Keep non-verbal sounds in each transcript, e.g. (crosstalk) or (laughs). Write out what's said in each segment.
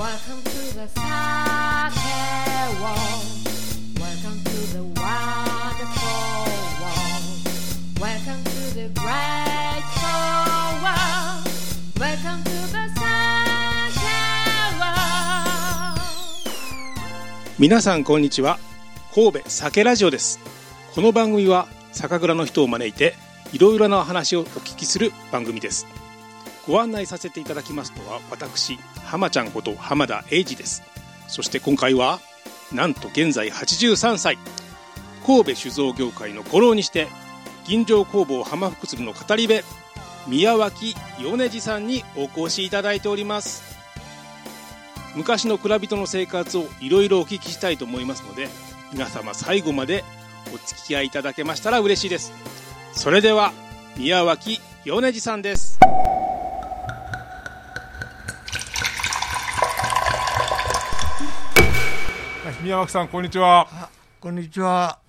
Welcome to the Sake World. Welcome to the wonderful world. Welcome to the great soul world. Welcome to the Sake World. 皆さんこんにちは神戸酒ラジオですこの番組は酒蔵の人を招いていろいろなお話をお聞きする番組ですご案内させていただきますのは私浜ちゃんこと浜田英二です。そして今回はなんと現在83歳。神戸酒造業界の古老にして銀醸工房浜福鶴の語り部宮脇米次さんにお越しいただいております。昔の蔵人の生活をいろいろお聞きしたいと思いますので皆様最後までお付き合いいただけましたら嬉しいです。それでは宮脇米次さんです。宮脇さん、こんにちは。あこんにちは。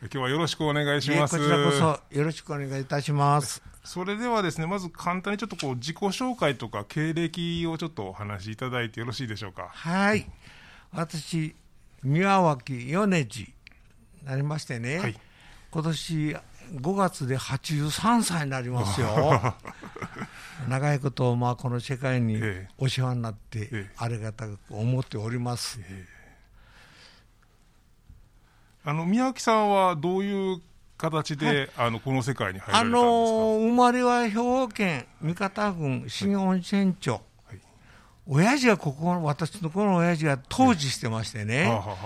今日はよろしくお願いします。ねこちらこそよろしくお願いいたします。それではですね、まず簡単にちょっとこう自己紹介とか経歴をちょっとお話しいただいてよろしいでしょうか。はい。私、宮脇米次なりましてね、はい今年5月で83歳になりますよ。(laughs) 長いこと、まあ、この世界にええお世話になっええて、ありがたく思っております。あの宮脇さんはどういう形で、あのこの世界に入らあれたんですか？のー生まれは兵庫県三方郡新温泉町。はい親父がここ、私のこの親父が当時してましてね。はあは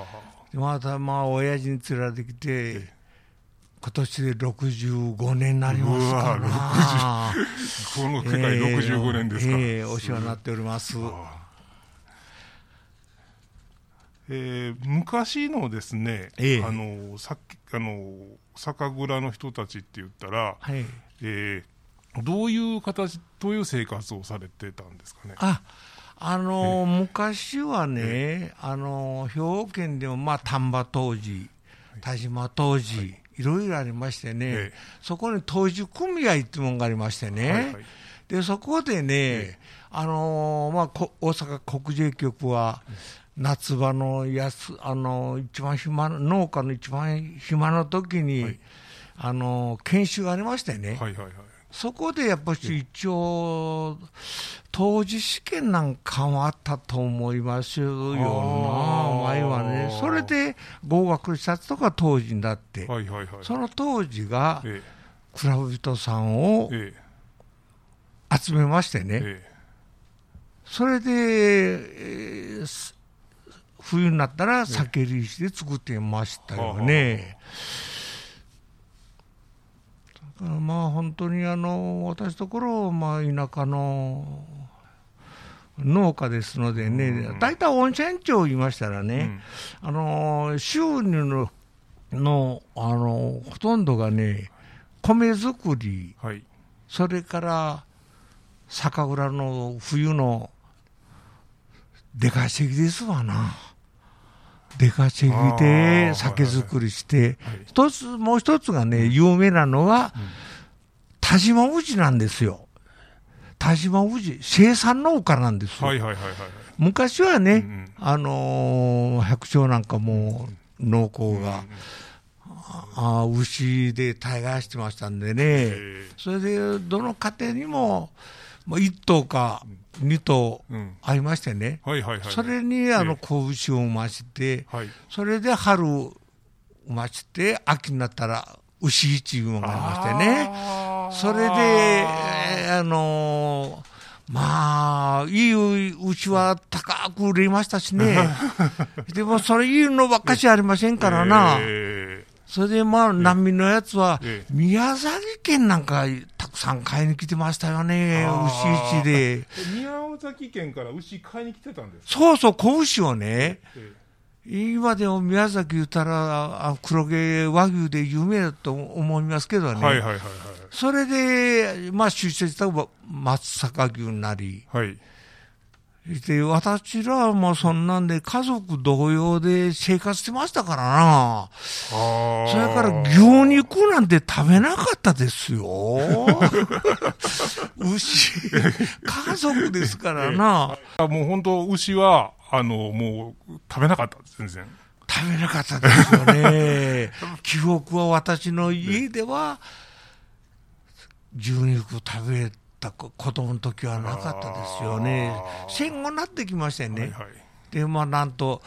またまあ親父に連れてきて、今年で65年になりますかうなわこの世界65年ですか。ええお世話になっております。えー昔のですね、ええ。あのさっきあの酒蔵の人たちって言ったら、はい。えーどういう形、どういう生活をされてたんですかね？あ、あの昔はね、あの兵庫県でもまあ丹波当時、田島当時、い。ろいろありましてね、ええ。そこに当時組合ってもんがありましてね、はいはい。でそこでね、あのーまあ、こ大阪国税局は、夏場のやす、あのー一番暇な、農家の一番暇の時に、はい。あのー研修がありましてね、はいはいはい。そこでやっぱり一応、当時試験なんかもあったと思いますよな、前はね、それで合格したとか当時になって、はいはいはい。その当時がえ蔵人さんをええ。集めましてね、ええ。それで、えーす冬になったら酒類して作ってましたよね。だからまあ本当にあの私ところ、まあ、田舎の農家ですのでね、大体温泉町言いましたらね、あの収入ののあのほとんどがね、米作り、はい。それから酒蔵の冬の出稼ぎですわな。出稼ぎで酒造りして、はい。一つ、もう一つがね、有名なのは、田島宇治なんですよ。田島宇治、生産農家なんですよ。昔はね、あのー白鳥なんかも農耕が、あー牛で大概してましたんでね、えそれでどの家庭にも、まあ、1頭か2頭うんありましてね。それにあのえ子牛を産まして、はい。それで春産まして、秋になったら牛一いうのがありましてね。それで、えーあのーまあ、いい牛は高く売れましたしね。(laughs) でも、それいいのばっかしありませんからな。えそれで、まあ、難民のやつはええ、宮崎県なんかさん買いに来てましたよね、牛一で。え宮崎県から牛買いに来てたんですか？そうそう、子牛をね、え今でも宮崎言ったら、あ黒毛和牛で有名だと思いますけどね。えはいはいはいそれで、まあ、出世した松阪牛なり、はい。はい。で、私らはもうそんなんで家族同様で生活してましたからな。それから牛肉なんて食べなかったですよ。(laughs) 牛、家族ですからな。もう本当、牛は、あの、もう食べなかった全然。食べなかったですよね。(laughs) 記憶は私の家では、牛肉食べた子供の時はなかったですよね。戦後になってきましてね。はいはいで、まあ、なんと、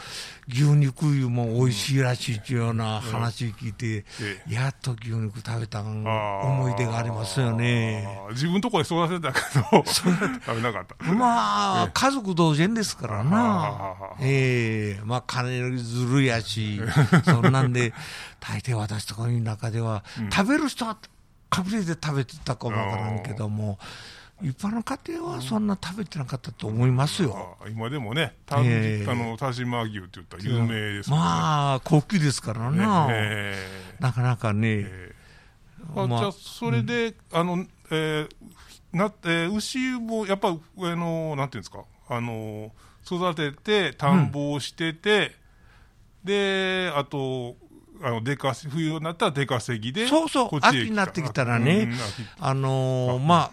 牛肉油も美味しいらしいというような話聞いて、うん、やっと牛肉食べた思い出がありますよね。自分のところで育てたけど、食べなかった。まあ、家族同然ですからな。ええー、まあ、金ずるやし、(laughs) そんなんで、大抵私とかの中では、うん、食べる人は隠れて食べてたかもわからんけども、一般の家庭はそんな食べてなかったと思いますよ。今でもね、たえー、あの田島牛って言ったら有名ですね。まあ、高級ですからな、ねなかなかね。えー、あまあ、じゃあ、それで、うん、あの、えーなえー、牛もやっぱ、あのなんていうんですか、あの育てて、田んぼをしてて、うん、で、あと、あの出稼冬になったら出稼ぎで、そうそう、秋になってきたらね、うん、あのー、まあ、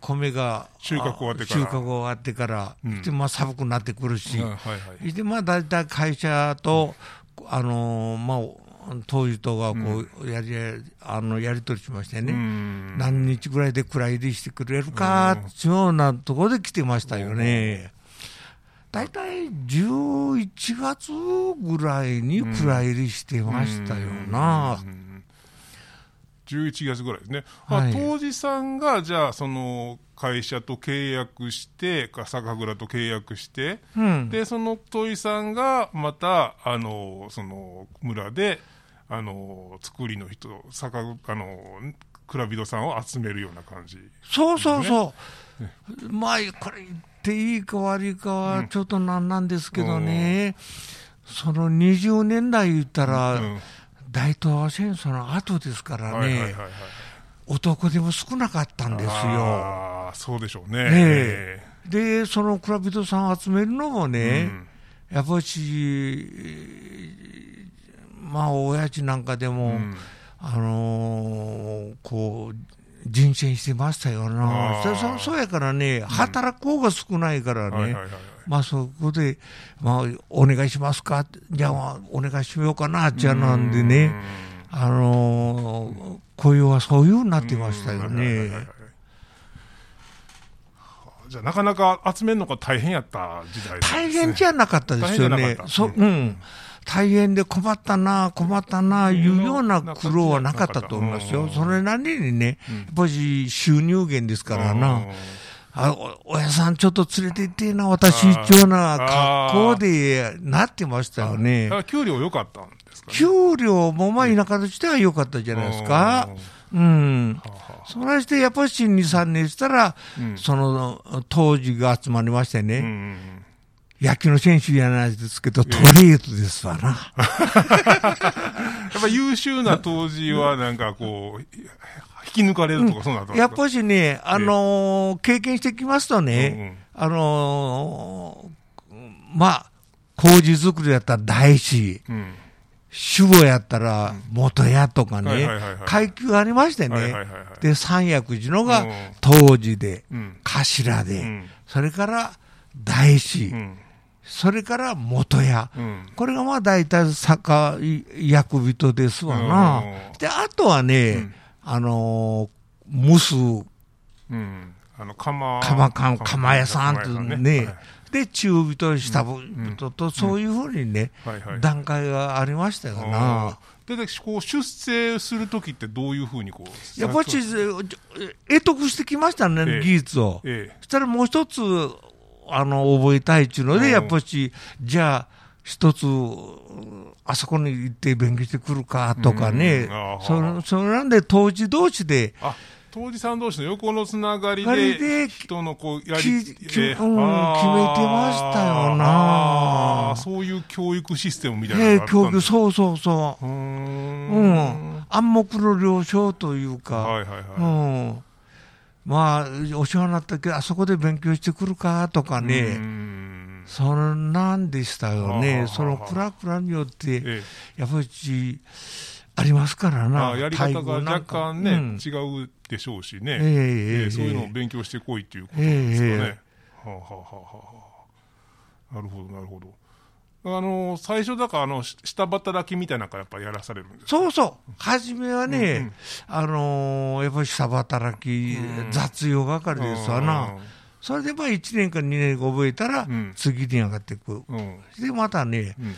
米が収穫終わってから、収穫終わってから、うん、でまあ、寒くなってくるし、はいはい、でまあ、大体会社と、あのー、まあ、当時とがこうやり、うん、あのやり取りしましてね、何日ぐらいで蔵入りしてくれるかっていうようなところで来てましたよね。大体11月ぐらいに蔵入りしてましたよな。11月ぐらいですね、はい、まあ、当時さんがじゃあその会社と契約して酒蔵と契約して、うん、でその戸井さんがまたあのその村であの作りの人酒あの蔵人さんを集めるような感じ、ね、そうそうそう、まあこれっていいか悪いかはちょっとなんなんですけどね、うん、その20年代言ったら、うん、大東亜戦争の後ですからね、男でも少なかったんですよ。そうでしょうね。ねで、その蔵人さん集めるのもね、うん、やっぱし、まあ、親父なんかでも、あのー、こう、人選してましたよな、そそうやからね、働く方が少ないからね、まあそこで、まあ、お願いしますか、じゃあ、お願いしようかな、じゃなんでね、あのー、雇用はそういうふうになってましたよね。じゃあ、なかなか集めるのが大変やった時代、ね、大変じゃなかったですよね。そうん。大変で困ったな、困ったな、いうような苦労はなかったと思いますよ。それなりにね、やっぱり収入源ですからな。あお親さんちょっと連れて行ってな、私一応な格好でなってましたよね。給料良かったんですか、ね、給料もまあ田舎としては良かったじゃないですか。うん。それしてやっぱり2、3年したら、うん、その当時が集まりましてね、うん野球の選手じゃないですけど、トレードですわな。やっぱ優秀な当時はなんかこう、引き抜かれるとかそうなんやっぱしね、あのー、経験してきますとね、うんうん、あのー、まあ、麹作りやったら大師、うん、守護やったら元屋とかね、階級がありましてね、で、三役寺のが当時で、頭で、うん、それから大師、うんそれから元屋、うん、これがまあ大体酒役人ですわな。で、あとはね、うん、あのー、蒸す、うん、あの釜。釜釜釜屋さんとね、ねで、中人、下人と、そういうふうにね、段階がありましたよな。で、こう出世するときってどういうふうにこうやっぱり、得得してきましたね、ええ、技術を。ええ、そしたらもう一つ、あの、覚えたいっていうので、やっぱし、じゃあ、一つ、あそこに行って勉強してくるかとかね、そそれなんで、当時同士で、当時さん同士の横のつながりで、人のこう、やり、えー、うん、決めてましたよな。そういう教育システムみたいなのがあったんです教育、そうそうそう。うん。暗黙の了承というか、はいはいはい。うんまあ、お世話になったけど、あそこで勉強してくるかとかね、そんなんでしたよね、そのクラクラによって、やっぱりありますからな、やり方が若干ね、うん、違うでしょうしね、えー、えー、そういうのを勉強してこいっていうことですかね。はあ、はあはあ、なるほど、なるほど。あの最初だからあの下働きみたいなのやっぱやらされるんですそうそう、初めはね、うんうん、あのー、やっぱり下働き、うん、雑用係ですわな。それでまあ1年か2年覚えたら、次に上がっていく。うん、で、またね、うん、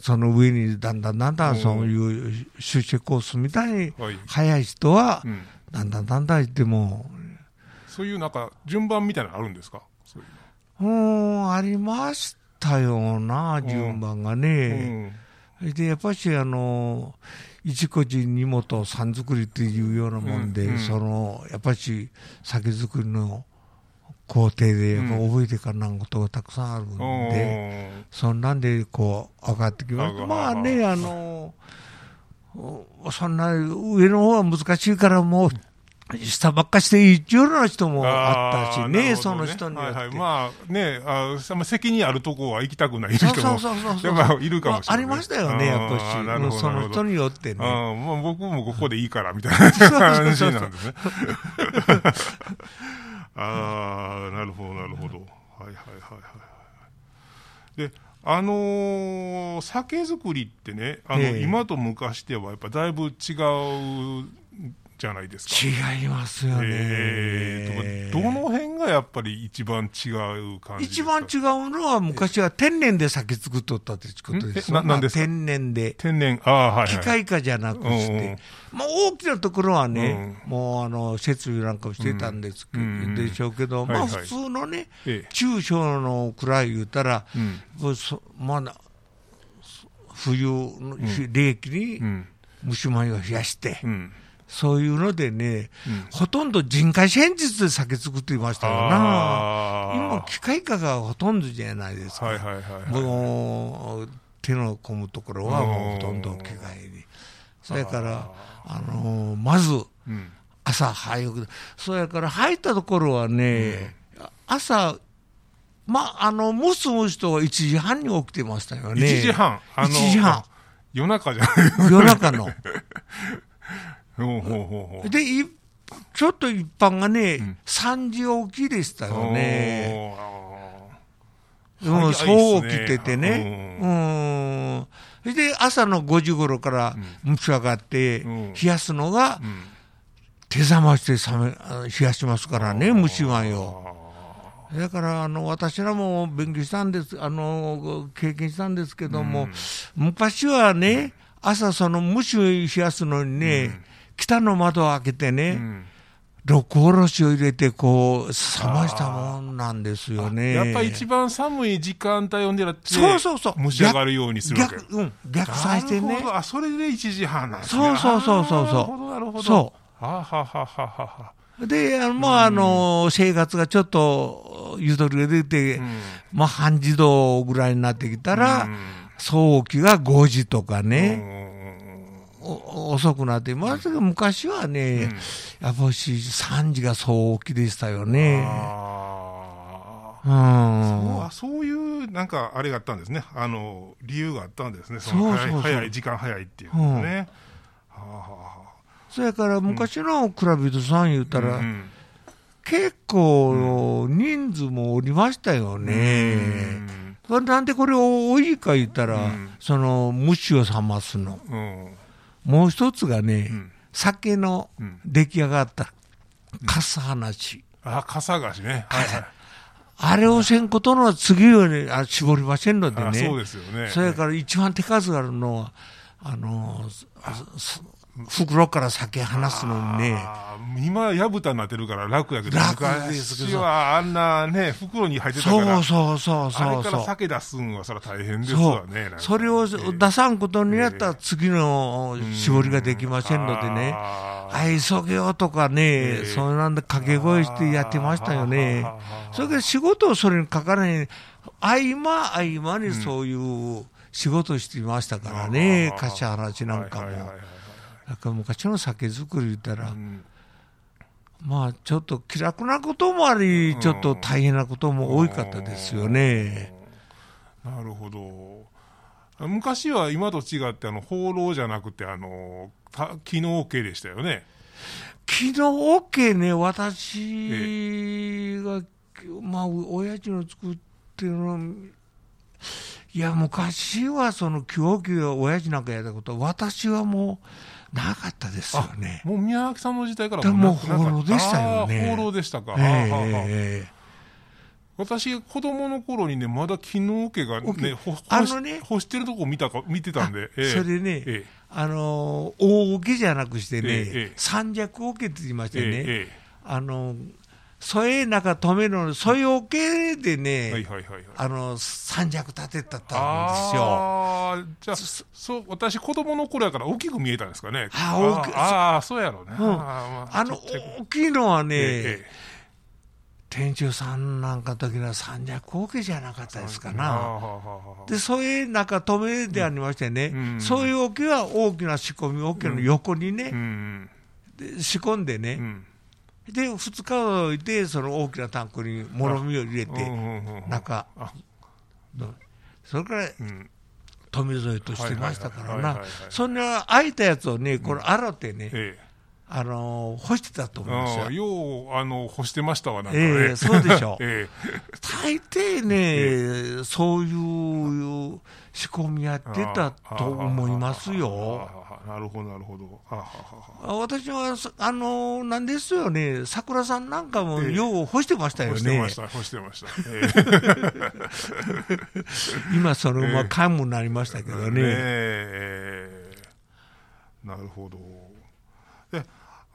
その上にだんだんだんだんそういう出世コースみたいに早い人は、だんだんだんだん行っても。そういうなんか順番みたいなのあるんですか？うん、ありましたよな、順番がね。で、やっぱしあの、一個人二元三作りっていうようなもんで、その、やっぱし酒造りの、工程で覚えていかなんことがたくさんあるんで、うん、そんなんでこう上がってきます。まあね、あの、そんな上の方は難しいからもう、下ばっかしていいうような人もあったしね、ねその人に。はいはい、まあねあ、責任あるとこは行きたくない人もいるかもしれない、あ、りましたよね、やっぱし、その人によってね。あまあ、僕もここでいいからみたいな (laughs) 感じなんですね。(laughs) ああ、なるほど、なるほど。はいはいはいはい。で、あのー、酒造りってね、あの、えー、今と昔ではやっぱだいぶ違うじゃないですか。違いますよね。えー、どの辺がやっぱり一番違う感じ一番違うのは、昔は天然で酒作っとったってことですななんですか？天然で。天然、ああ、はい、はい、機械化じゃなくして。まあ、大きなところはね、うん、もうあの設備なんかもしてたんですけど、うん、でしょうけど、まあ、普通のね、はいはい、中小のくらい言うたら、うん、まあ、冬の冷気に虫米を冷やして、うんそういうのでね、うん、ほとんど人海戦術で酒作っていましたよな。今、機械化がほとんどじゃないですか。はいはいはいはい、もう、手の込むところはもうほとんど機械に。それから、あのー、まず、朝早く、それから入ったところはね、うん、朝、まあ、あの、むすむすと1時半に起きてましたよね。1時半あの ?1 時半。夜中じゃない夜中の。(laughs) ほうほうほうで、ちょっと一般がね、うん、3時起きでしたよね。う。ん、そう起きててね。うん。で、朝の5時頃から蒸し上がって、冷やすのが、手冷まして冷め冷やしますからね、蒸し米を。だからあの私らも勉強したんですあの経験したんですけども、うん、昔はね朝その蒸し冷やすのにね、うん北の窓を開けてね、うん、六おろしを入れて、こう、冷ましたもんなんですよね。やっぱり一番寒い時間帯を狙って、そうそうそう。蒸し上がるようにするわけ逆、うん、逆算してね。あ、それで1時半なんですね。そうそうそうそうそう。なるほど、なるほど。そう。はははははで、あの、まあ、あの、生活がちょっと、ゆとりが出て、うん、まあ、半自動ぐらいになってきたら、うん、早期が5時とかね、遅くなってますけど、昔はね、うん、やっぱし3時がそうきでしたよね。うん、そうそういうなんかあれがあったんですね、あの理由があったんですね、その早い早い時間早いっていうのね。うん、はあはあ、それから昔の蔵人さん言うたら、うん、結構人数もおりましたよね。うん、なんでこれ多いか言ったら、その虫を冷ますの。もう一つがね、うん、酒の出来上がった傘話。あ、傘菓子ね。はいはい。あれをせんことのは次はね、あ絞りませんのでね。そうですよね。それから一番手数があるのは、あの、袋から酒離すのにね。今、やぶたになってるから楽やけど、楽です昔はあんなね、袋に入ってたから、そうそうそうあれから酒出すんは、それは大変ですわね。それを出さんことにやったら、次の絞りができませんのでね、あい、急げよとかね、そんなんで掛け声してやってましたよね。それから仕事をそれにかからない、合間合間にそういう仕事していましたからね、貸し話なんかも。なんか昔の酒造り言ったら、うん、まあちょっと気楽なこともあり、ちょっと大変なことも多かったですよね。なるほど。昔は今と違ってあの放浪じゃなくてあの機能 OK でしたよね。機能 OK ね、私が、まあ、親父の作ってるの、いや、昔はその気応機が親父なんかやったこと、私はもうなかったですよね。もう宮脇さんの時代からもう放浪でしたよね。放浪でしたか。えー、はあはあ私、子供の頃にね、まだ木の桶がね、ほあのね干してるとこ見たか見てたんで、えー、それね、えー、あの大桶じゃなくしてね、えー、三尺桶って言いましてね、えー、あの添え中止めの添え桶でね、はいはいはいはい、あの三尺立てたんですよ。あじゃあそう私子供の頃やから大きく見えたんですかね。あああそうやろうね。うん、ああの大きいのはね。えー天中さんなんかの時は三尺後家じゃなかったですかな。で、そういう中止めでありましてね、うん、そういう桶は大きな仕込み桶の横にね、うん、で仕込んでね、うん、で、2日置いて、その大きなタンクにもろみを入れて、中、それから、富添としてましたからな、そんな空いたやつをね、これ洗ってね、ええ。あの干してたと思いますよ。ようあの干してましたわ、なんか、ね、えー、そうでしょう。(laughs) えー、大抵ね、えー、そういう仕込みやってたと思いますよ。なるほど、なるほど。私は、あの、なんですよね、桜さんなんかもよう干してましたよね。干してました、干してました。えー、(laughs) 今、そのまま幹部になりましたけどね。えー、なるほど。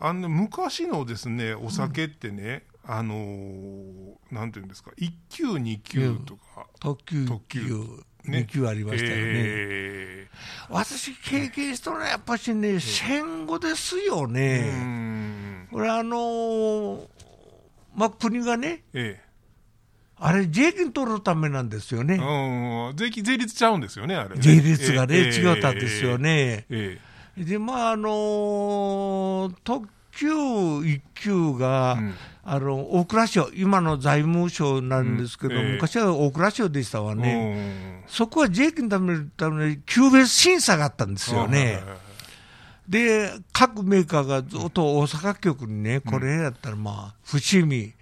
あの昔のですねお酒ってね、うん、あのー、なんていうんですか？1級2級とか、特急。特急2級ありましたよね、えー、私経験したのはやっぱしね、戦後ですよね、これあのー、まあ国がね、えーあれ、税金取るためなんですよね。うん、税金、税率ちゃうんですよね、あれ、ね、税率がね、えー、違ったんですよね。えーで、まあ、あの特急1級が、うん、あの大蔵省、今の財務省なんですけど、うん。えー、昔は大蔵省でしたわね、そこは税金のためために級別審査があったんですよね。で、各メーカーがずっと大阪局にね、これやったら、まあ、伏見、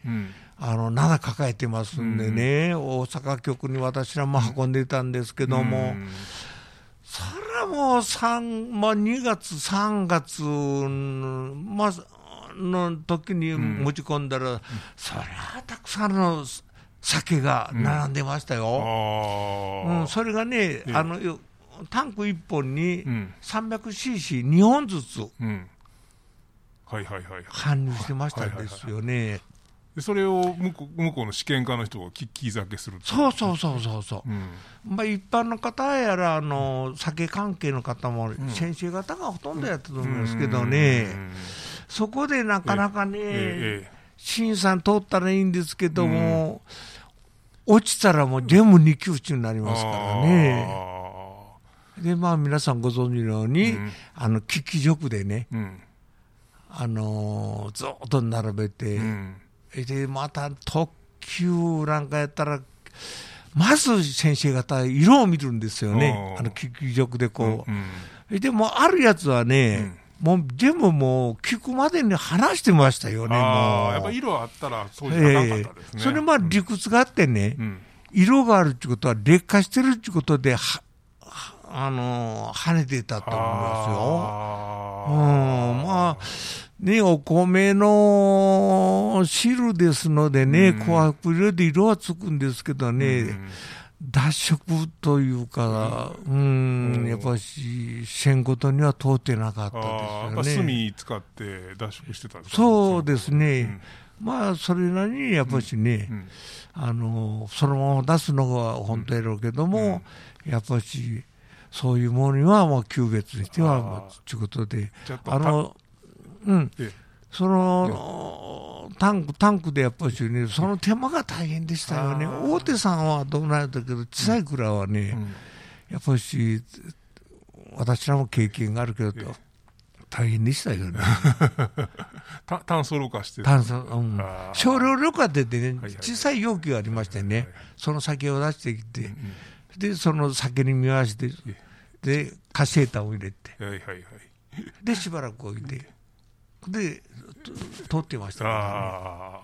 あの、7抱えてますんでね、大阪局に私らも運んでたんですけども、それはもう3、まあ、2月、3月、まあ、の時に持ち込んだら、うん、そたくさんの酒が並んでましたよ。うん、うん、それがね、あのタンク1本に 300cc2 本ずつ、はいはいはい、搬入してましたんですよね。でそれを向こう向こうの試験家の人が聞き酒するそうそうそうそうそう、うん、まあ、一般の方やらあの酒関係の方も先生方がほとんどやったと思いますけどね、そこでなかなかね、ええ審査通ったらいいんですけども、落ちたらもう全部二級中になりますからね。でまあ皆さんご存知のように、うん、あの危機辱でね、うん、あのー、ずっと並べて、うんでまた特急なんかやったら、まず先生方、色を見るんですよね、あの聞き力でこう。うんうん、でも、あるやつはね、うん、もう全部もう聞くまでに話してましたよね、もう。やっぱ色あったら、そういうなかったですね。えー、それまあ理屈があってね、うん、色があるってことは劣化してるってことで、はあの跳ねてたと思いますよ。うん、まあね、お米の汁ですのでね、紅白色で色はつくんですけどね、脱色というか、うん、やっぱし、線ごとには通ってなかったですよね。炭使って脱色してたんですかそうですね。うん、まあ、それなりにやっぱしね、あの、そのまま出すのが本当やろうけども、やっぱし、そういうものにはもう級別にしては、ということで、あの、うん、そのタンク、タンクでやっぱりね、その手間が大変でしたよね、大手さんはどうなんだけど、小さい蔵はね、やっぱり私らも経験があるけど、大変でしたよね。(laughs) 炭素ろ過して。炭素、うん、少量ろ過ってね、小さい容器がありましてね、その酒を出してきて、で、その酒に見合わせて、で、カセーターを入れて、はいはいはい。で、しばらく置いて、で、と通ってましたからね。あ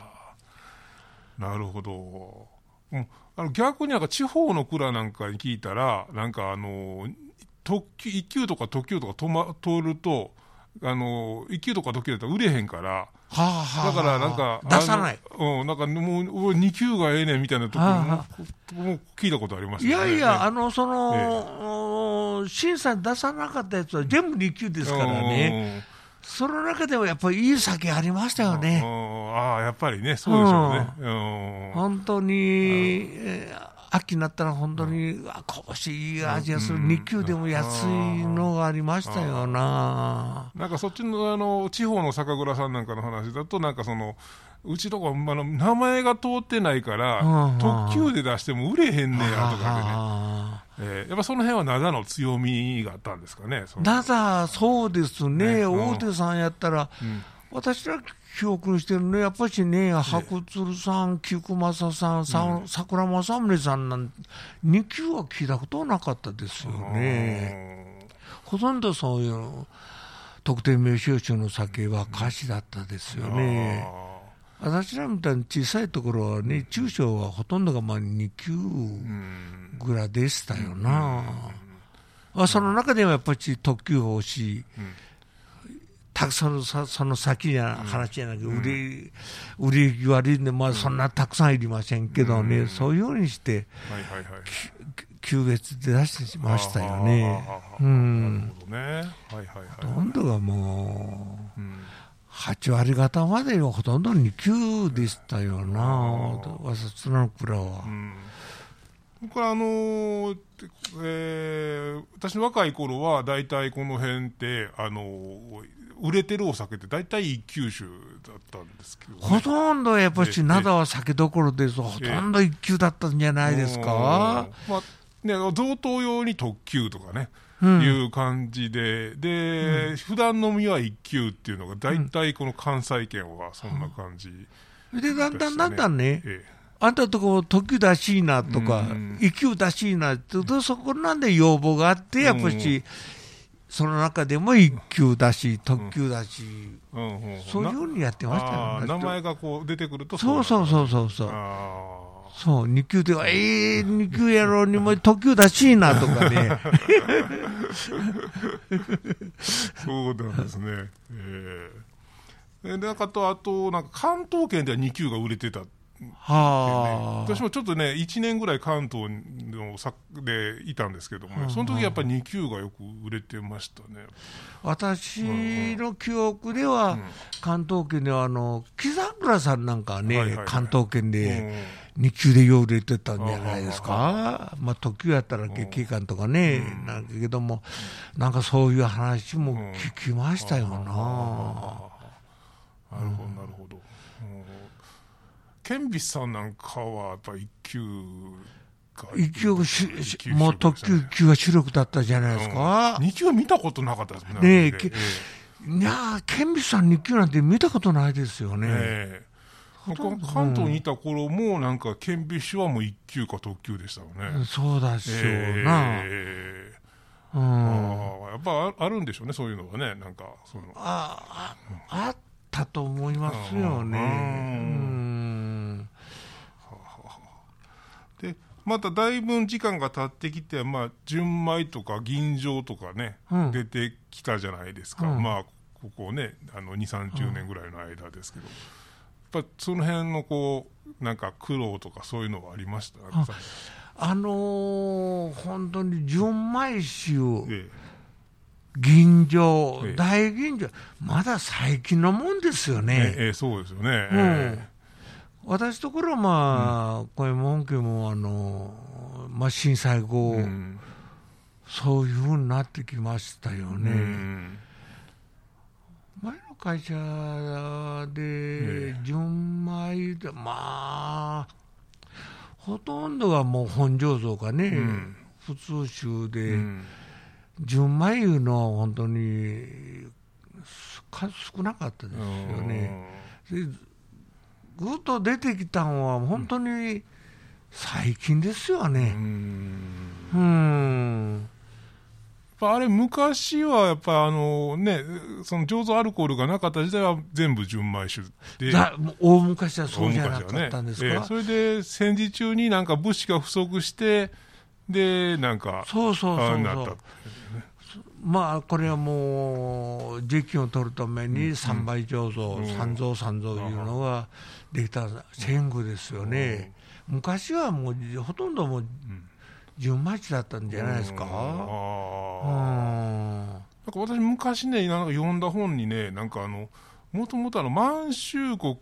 あ、なるほど。うん、あの逆になんか地方の蔵なんかに聞いたら、なんかあの、特急、一級とか特急とか止ま、通ると、あの、一級とか特急だったら売れへんから、はあはあ、だからなんか、出さない。うん、なんかもう、二級がええねんみたいなところもも聞いたことありますいよね。やいや、あの、その、審査に出さなかったやつは全部2級ですからね。その中でもやっぱりいい酒ありましたよね。ああ、やっぱりね、そうでしょうね。うん、本当に、えー秋になったら本当に、あ、こぼしい味がする、2級でも安いのがありましたよな。なんかそっちの、あの、地方の酒蔵さんなんかの話だと、なんかその、うちとか、あの、名前が通ってないから、特急で出しても売れへんねやとかでね。えー、やっぱその辺は灘の強みがあったんですかね。灘、そうですね。ね。大手さんやったら、うん、私ら記憶してるね、やっぱしね、白鶴さん、菊正さん、さうん、桜正宗さんなん2級は聞いたことなかったですよね。ほとんどそういう特定名称集の酒は歌詞だったですよね。私らみたいに小さいところはね、中小はほとんどがまあ2級ぐらいでしたよな。まあ、その中でもやっぱり特急欲しい。たくさんそその先じゃ話じゃなくて、売り、売り行き悪いんで、まあそんなたくさんいりませんけどね、そういうようにして、級別で出してましたよね。うん。なるほどね。はいはいはい。ほとんどがもう、8割方まではほとんど2級でしたよな、私の蔵は。これあのー、えー、私の若い頃は大体この辺ってあのー、売れてるお酒って大体一級酒だったんですけど、ね、ほとんどやっぱし灘は酒どころですほとんど一級だったんじゃないですか、まあね、贈答用に特級とかね、うん、いう感じで、で、うん、普段飲みは一級っていうのが、大体この関西圏はそんな感じ、うん、で、だんだんだんだんね、ええ。あんたとこ特急だしいなとか、一級だしいなって、そこなんで要望があって、やっぱし、その中でも一級だし、特急だし、そういうふうにやってましたよね。名前がこう出てくるとそうそうそうそうそう。そう、二級では、ええー、二級やろうにも特急だしいなとかね。そうなんですね。ええー。で、なんかと、あと、なんか関東圏では二級が売れてたはあ、私もちょっとね、1年ぐらい関東のさでいたんですけども、ね、その時やっぱり2級がよく売れてましたね。私の記憶では、うん、関東圏ではあの木桜さんなんかね、はいはいはい、関東圏で2級でよう売れてたんじゃないですか、まあ、特急やったら月間とかね、うん、なんだけども、なんかそういう話も聞きましたよな。なるほど、なるほど。ケンビスさんなんかはやっぱ一級一級がし、もう特急級は主力だったじゃないですか。二、級は見たことなかったですね。ねえ、いやケンビスさん二級なんて見たことないですよね。ね関東にいた頃も、なんか、ケンビッシュはもう一級か特急でしたよね。そうだしょうな。えー、うん、あやっぱあるんでしょうね、そういうのはね、なんか、その。ああ、あったと思いますよね。うんでまただいぶ時間が経ってきて、まあ、純米とか銀醸とかね、うん、出てきたじゃないですか、うん、まあここねあの2 3 0年ぐらいの間ですけど、やっぱその辺のこうなんか苦労とかそういうのはありました？あのー、本当に純米酒、ええ、銀醸、ええ、大銀醸まだ最近のもんですよね。ええそうですよね、うん私ところはまあ、うん、これも本家もあの、まあ、震災後、うん、そういうふうになってきましたよね。うん、前の会社で純米で、まあほとんどがもう本醸造かね、普通酒で、純米いうのは本当に数少なかったですよね。ぐっと出てきたのは本当に最近ですよね。うん。あれ、昔はやっぱあのね、その醸造アルコールがなかった時代は全部純米酒で、大昔はそうじゃなかったんですか、ね。えー、それで戦時中になんか物資が不足して、で、なんか、そうそうそうまあ、これはもう、税金を取るために三倍醸造、三蔵三蔵いうのができた戦後ですよね。昔はもう、ほとんどもう、純米酒だったんじゃないですか。なんか私昔ね、なんか読んだ本にね、なんかあの、もともとあの満州国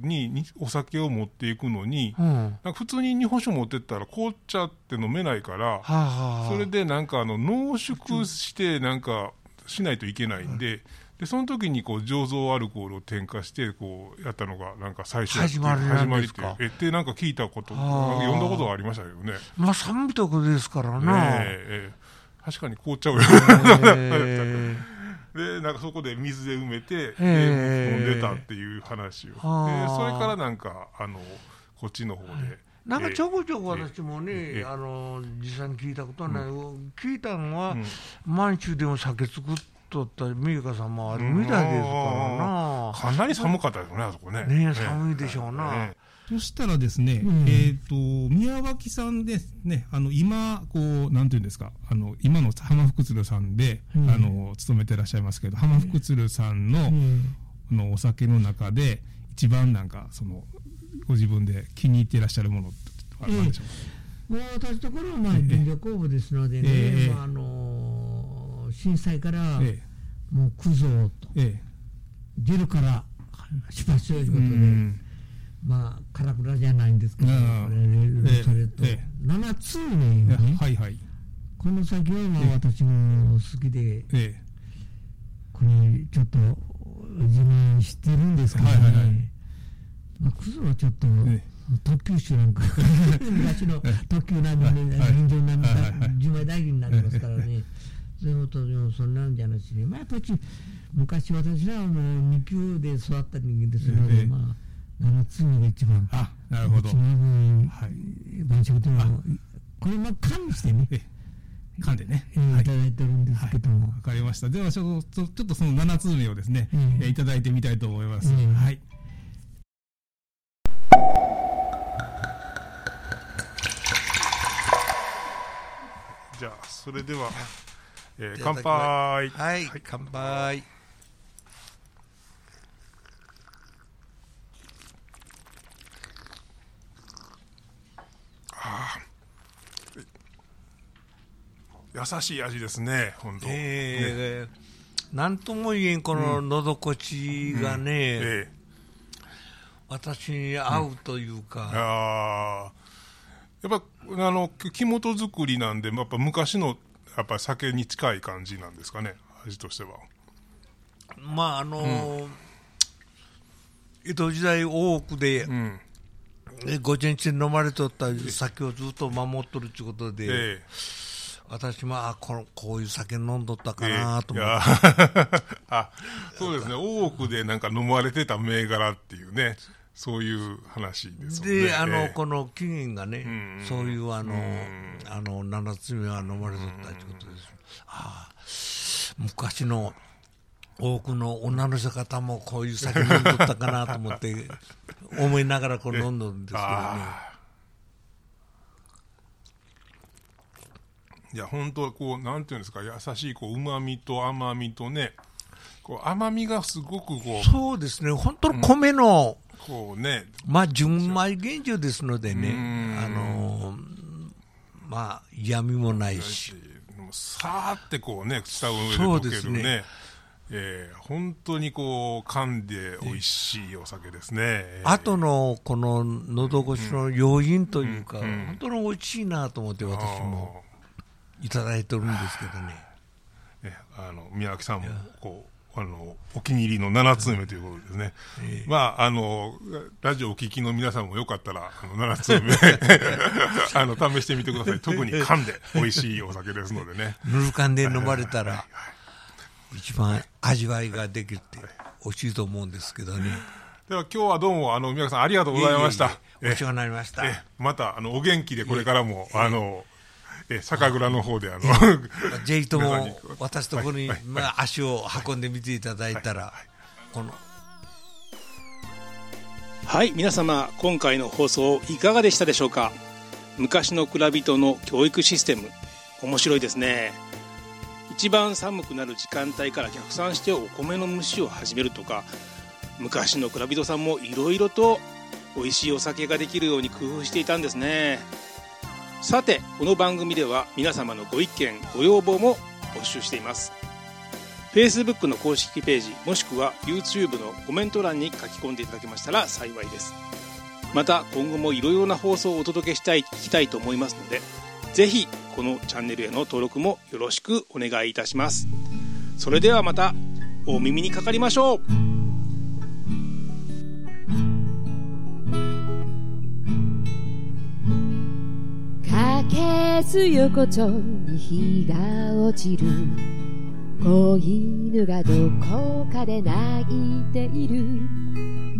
にお酒を持っていくのに、うん、なんか普通に日本酒持ってったら紅茶って飲めないから、はあはあ、それでなんかあの濃縮してなんかしないといけないんで、うん、でその時にこう醸造アルコールを添加してこうやったのがなんか最初始まり始まりってえってなんか聞いたこと読んだことがありましたけどね。まあ三美徳ですからねええ確かに紅茶を、えーでなんかそこで水で埋めて、えー、飲んでたっていう話を、でそれからなんかあのこっちの方で。なんかちょこちょこ私もね、あの実際に聞いたことはない、うん、聞いたのは、うん、満州でも酒作っとった美香さんもあるみたいですからな、かなり寒かったですね、あそこね。ね寒いでしょうな。ねそしたらですね、うん、えっ、と、宮脇さんですね、あの、今、こう、なんていうんですか、あの、今の浜福鶴さんで、うん、あの、勤めてらっしゃいますけど、浜福鶴さんの、うん、のお酒の中で、一番なんか、その、ご自分で気に入っていらっしゃるものは何でしょうか、もう私ところは、まあ、林業工部ですのでね、えー、まあ、あのー、震災から、えー、もう、クゾと、えー、出るから出発しようということで、まあ、カラクラじゃないんですけど、それと、7つね、はいはい、この先はまあ私も好きで、これちょっと自慢してるんですけどね、まあ、クズはちょっと、特急種なんか (laughs) 昔の特急並みで、臨場並み10枚大になりますからね。そういうことでもそんなんじゃなしに、まあ、土地、昔私らはもう2級で育った人間ですので、まあ、7つ目が一番。あ、なるほど。一番はい、晩酌というのは、これも管理してね。噛んでね、えー、いただいてるんですけども。わ、かりました。ではちょっと、ちょっとその7つ目をですね、えー、いただいてみたいと思います。はい。じゃあ、それでは、えー、乾杯。はい、乾杯。優しい味ですね、本当。えー、なんとも言えん、こののどこちがね、うん。うんえ。ー、私に合うというか。うん、あやっぱあの木本作りなんで、やっぱ昔のやっぱ酒に近い感じなんですかね、味としては。まああのー、江戸時代多くで、うん。午前中飲まれとった酒をずっと守っとるということで、ええ、私もあこのこういう酒飲んどったかなと思って、え、(laughs) あそうですね。多くでなんか飲まれてた銘柄っていうねそういう話ですね。であの、この起源がね、うんそういうあの、あの七つ目は飲まれとったということです、ああ昔の多くの女の人方もこういう酒飲んどったかなと思って (laughs) 思いながらこう飲んどるんですけどね。いや本当こうなんていうんですか優しいこう旨味と甘みとねこう甘みがすごくこうそうですね。本当の米の、うん、こうね。まあ純米原酒ですのでねあのまあ嫌味もないし。さーってこうね舌上で溶けるね。ね。えー、本当にこう噛んで美味しいお酒ですね、後のこの喉越しの余韻というか、うんうん、本当に美味しいなと思って私もいただいてるんですけどね。ねあの宮脇さんもこうあのお気に入りの7つ目ということですね、えー、まああのラジオお聞きの皆さんもよかったらあの7つ目。(laughs) あの試してみてください。特に噛んで美味しいお酒ですのでね。ぬるかんで飲まれたら、一番味わいができるって美味しいと思うんですけどね。では今日はどうもあの宮さんありがとうございました。お世話になりました。またあのお元気でこれからも、あのえ酒蔵の方であの、(laughs) ぜひとも私ところに、まあ、足を運んでみていただいたら、この。はい皆様今回の放送いかがでしたでしょうか？昔の蔵人の教育システム面白いですね。一番寒くなる時間帯から逆算してお米の蒸しを始めるとか昔の蔵人さんもいろいろと美味しいお酒ができるように工夫していたんですねさてこの番組では皆様のご意見ご要望も募集しています。Facebook の公式ページもしくは YouTube のコメント欄に書き込んでいただけましたら幸いです。また今後もいろいろな放送をお届けしたい聞きたいと思いますのでぜひこのチャンネルへの登録もよろしくお願いいたします。それではまたお耳にかかりましょう。けす横丁に日が落ちる。子犬がどこかで泣いている。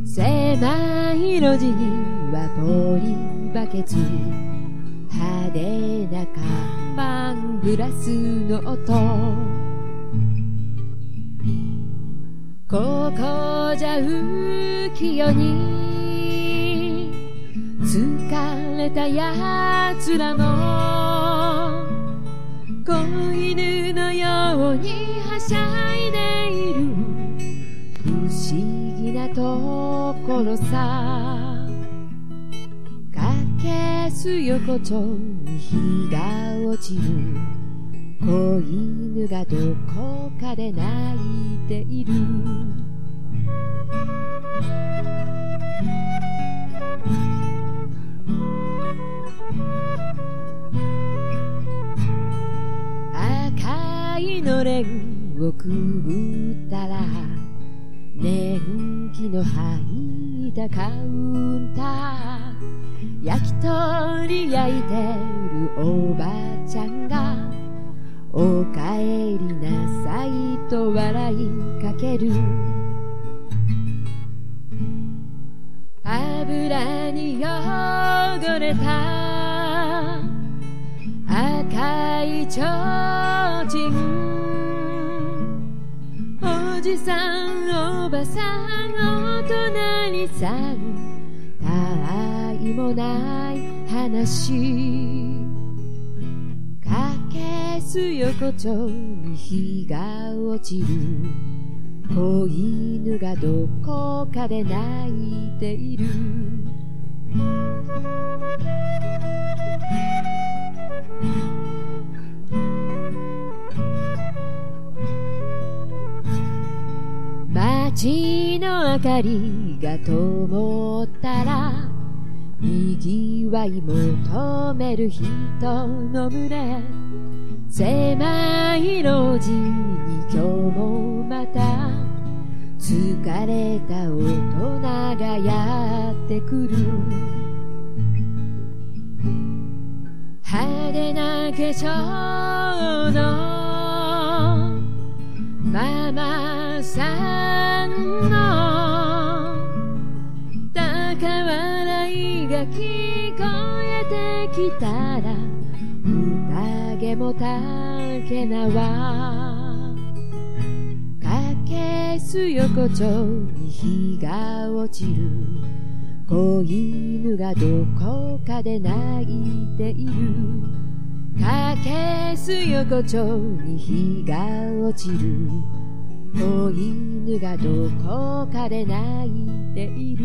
狭い路地にはポリバケツ。派手な看板グラスの音。ここじゃ浮世に。疲れた奴らも子犬のようにはしゃいでいる。不思議なところさ。かけす横丁に日が落ちる。子犬がどこかで泣いている。赤いのれんをくぐったら年季の入ったカウンター。焼き鳥焼いてるおばあちゃんがおかえりなさいと笑いかける。油に汚れた赤いちょうちんおじさんおばさんお隣さんたわいもない話。かけす横丁に日が落ちる。子犬がどこかで泣いている街の明かりが灯ったらにぎわい求める人の群れ狭い路地に今日もまた疲れた大人がやってくる。派手な化粧のママさんの高笑いが聞こえてきたら宴もたけなわ。けす横丁に日が落ちる。子犬がどこかで泣いている。かけす横丁に日が落ちる。子犬がどこかで泣いている。